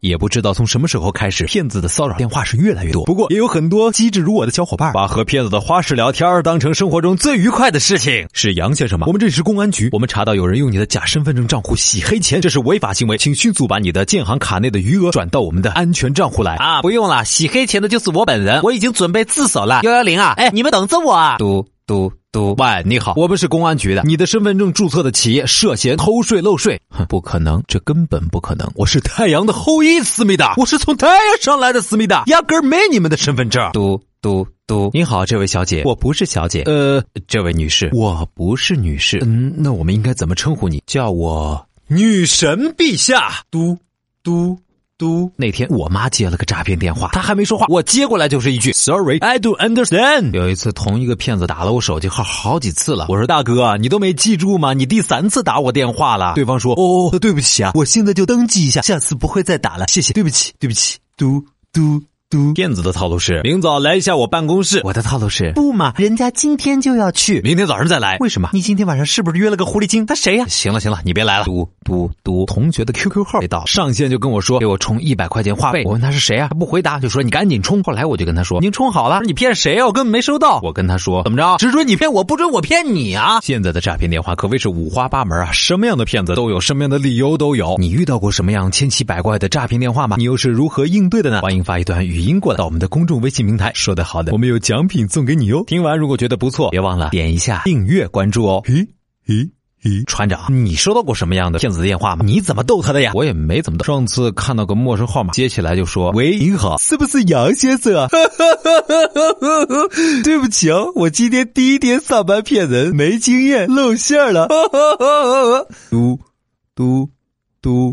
也不知道从什么时候开始，骗子的骚扰电话是越来越多。不过，也有很多机智如我的小伙伴，把和骗子的花式聊天当成生活中最愉快的事情。是杨先生吗？我们这里是公安局，我们查到有人用你的假身份证账户洗黑钱，这是违法行为，请迅速把你的建行卡内的余额转到我们的安全账户来。啊，不用了，洗黑钱的就是我本人，我已经准备自首了。幺幺零啊，哎，你们等着我啊！嘟嘟嘟，喂，你好，我们是公安局的，你的身份证注册的企业涉嫌偷税漏税，哼，不可能，这根本不可能。我是太阳的后裔，思密达，我是从太阳上来的思密达，压根儿没你们的身份证。嘟嘟嘟，你好，这位小姐，我不是小姐，呃，这位女士，我不是女士，嗯，那我们应该怎么称呼你？叫我女神陛下。嘟嘟。嘟！那天我妈接了个诈骗电话，她还没说话，我接过来就是一句 “Sorry, I don't understand”。有一次，同一个骗子打了我手机号好几次了，我说：“大哥，你都没记住吗？你第三次打我电话了。”对方说：“哦，对不起啊，我现在就登记一下，下次不会再打了，谢谢，对不起，对不起。”嘟嘟。嘟，骗子的套路是明早来一下我办公室。我的套路是不嘛，人家今天就要去，明天早上再来。为什么？你今天晚上是不是约了个狐狸精？他谁呀？行了行了，你别来了。嘟嘟嘟，同学的 QQ 号被盗，上线就跟我说给我充一百块钱话费。我问他是谁啊？他不回答，就说你赶紧充。后来我就跟他说，已经充好了。你骗谁啊？我根本没收到。我跟他说怎么着？只准你骗我，不准我骗你啊！现在的诈骗电话可谓是五花八门啊，什么样的骗子都有，什么样的理由都有。你遇到过什么样千奇百怪的诈骗电话吗？你又是如何应对的呢？欢迎发一段语音过来到我们的公。众微信平台说的好的，我们有奖品送给你哟。听完如果觉得不错，别忘了点一下订阅关注哦。咦咦咦，船长，你收到过什么样的骗子的电话吗？你怎么逗他的呀？我也没怎么逗。上次看到个陌生号码，接起来就说：“喂，您好，是不是杨先生啊？” 对不起哦，我今天第一天上班骗人，没经验露馅了。嘟嘟嘟。